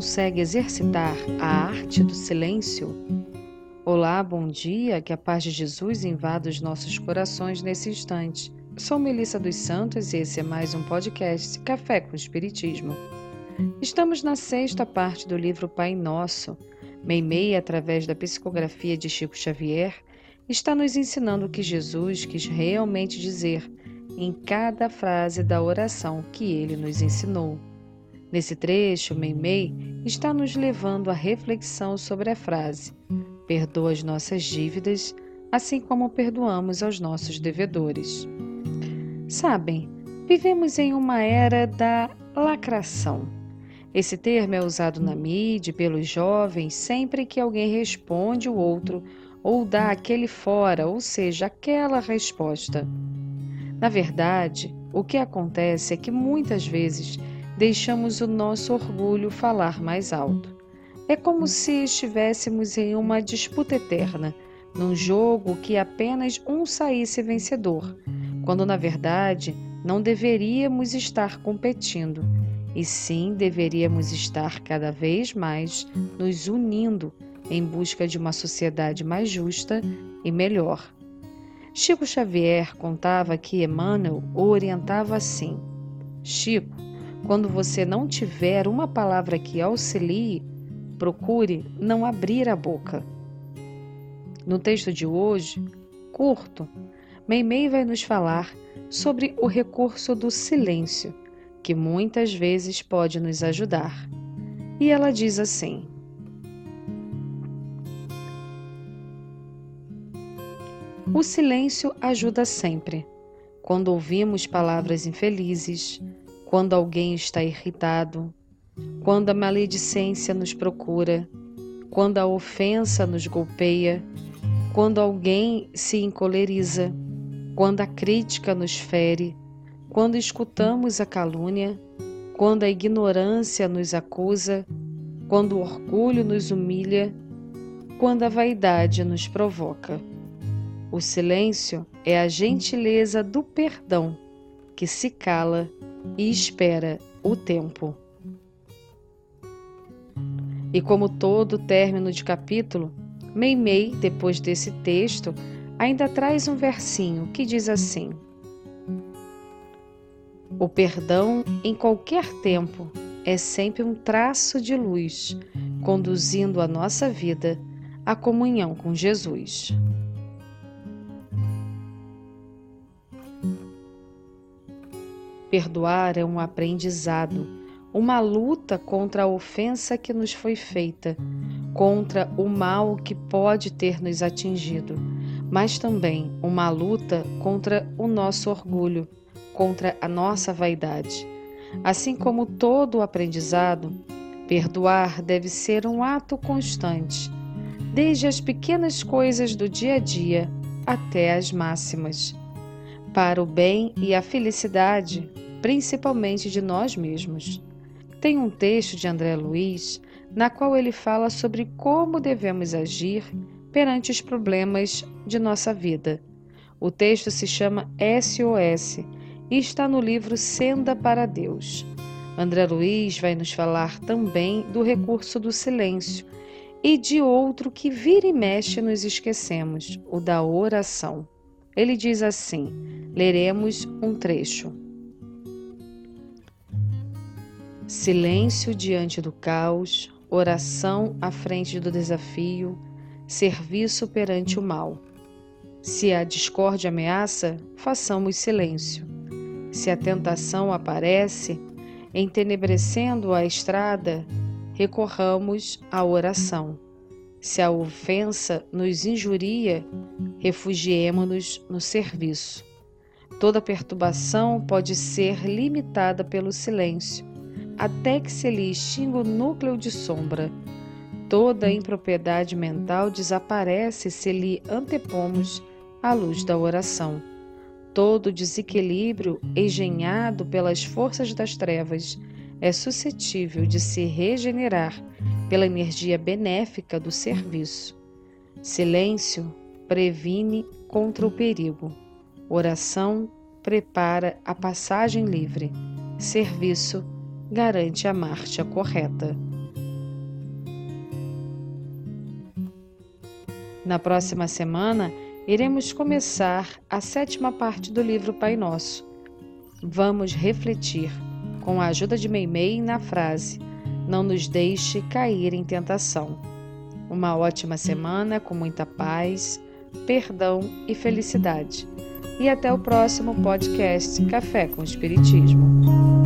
Consegue exercitar a arte do silêncio? Olá, bom dia, que a paz de Jesus invada os nossos corações nesse instante. Sou Melissa dos Santos e esse é mais um podcast Café com Espiritismo. Estamos na sexta parte do livro Pai Nosso. Meimei, através da psicografia de Chico Xavier, está nos ensinando o que Jesus quis realmente dizer em cada frase da oração que ele nos ensinou. Nesse trecho, Meimei está nos levando à reflexão sobre a frase: Perdoa as nossas dívidas, assim como perdoamos aos nossos devedores. Sabem, vivemos em uma era da lacração. Esse termo é usado na mídia pelos jovens sempre que alguém responde o outro ou dá aquele fora, ou seja, aquela resposta. Na verdade, o que acontece é que muitas vezes deixamos o nosso orgulho falar mais alto. É como se estivéssemos em uma disputa eterna, num jogo que apenas um saísse vencedor, quando na verdade não deveríamos estar competindo, e sim deveríamos estar cada vez mais nos unindo em busca de uma sociedade mais justa e melhor. Chico Xavier contava que Emmanuel o orientava assim: Chico, quando você não tiver uma palavra que auxilie, procure não abrir a boca. No texto de hoje, curto, Meimei vai nos falar sobre o recurso do silêncio, que muitas vezes pode nos ajudar. E ela diz assim: O silêncio ajuda sempre. Quando ouvimos palavras infelizes, quando alguém está irritado, quando a maledicência nos procura, quando a ofensa nos golpeia, quando alguém se encoleriza, quando a crítica nos fere, quando escutamos a calúnia, quando a ignorância nos acusa, quando o orgulho nos humilha, quando a vaidade nos provoca. O silêncio é a gentileza do perdão que se cala e espera o tempo. E como todo término de capítulo, Meimei, depois desse texto, ainda traz um versinho que diz assim: O perdão em qualquer tempo é sempre um traço de luz, conduzindo a nossa vida à comunhão com Jesus. Perdoar é um aprendizado, uma luta contra a ofensa que nos foi feita, contra o mal que pode ter nos atingido, mas também uma luta contra o nosso orgulho, contra a nossa vaidade. Assim como todo aprendizado, perdoar deve ser um ato constante, desde as pequenas coisas do dia a dia até as máximas para o bem e a felicidade, principalmente de nós mesmos. Tem um texto de André Luiz na qual ele fala sobre como devemos agir perante os problemas de nossa vida. O texto se chama SOS e está no livro Senda para Deus. André Luiz vai nos falar também do recurso do silêncio e de outro que vira e mexe nos esquecemos, o da oração. Ele diz assim: leremos um trecho. Silêncio diante do caos, oração à frente do desafio, serviço perante o mal. Se a discórdia ameaça, façamos silêncio. Se a tentação aparece, entenebrecendo a estrada, recorramos à oração. Se a ofensa nos injuria, refugiemo-nos no serviço. Toda perturbação pode ser limitada pelo silêncio, até que se lhe extinga o núcleo de sombra. Toda impropriedade mental desaparece se lhe antepomos a luz da oração. Todo desequilíbrio engenhado pelas forças das trevas é suscetível de se regenerar pela energia benéfica do serviço. Silêncio previne contra o perigo. Oração prepara a passagem livre. Serviço garante a marcha correta. Na próxima semana, iremos começar a sétima parte do livro Pai Nosso. Vamos refletir, com a ajuda de Meimei, na frase: Não nos deixe cair em tentação. Uma ótima semana, com muita paz perdão e felicidade. E até o próximo podcast Café com Espiritismo.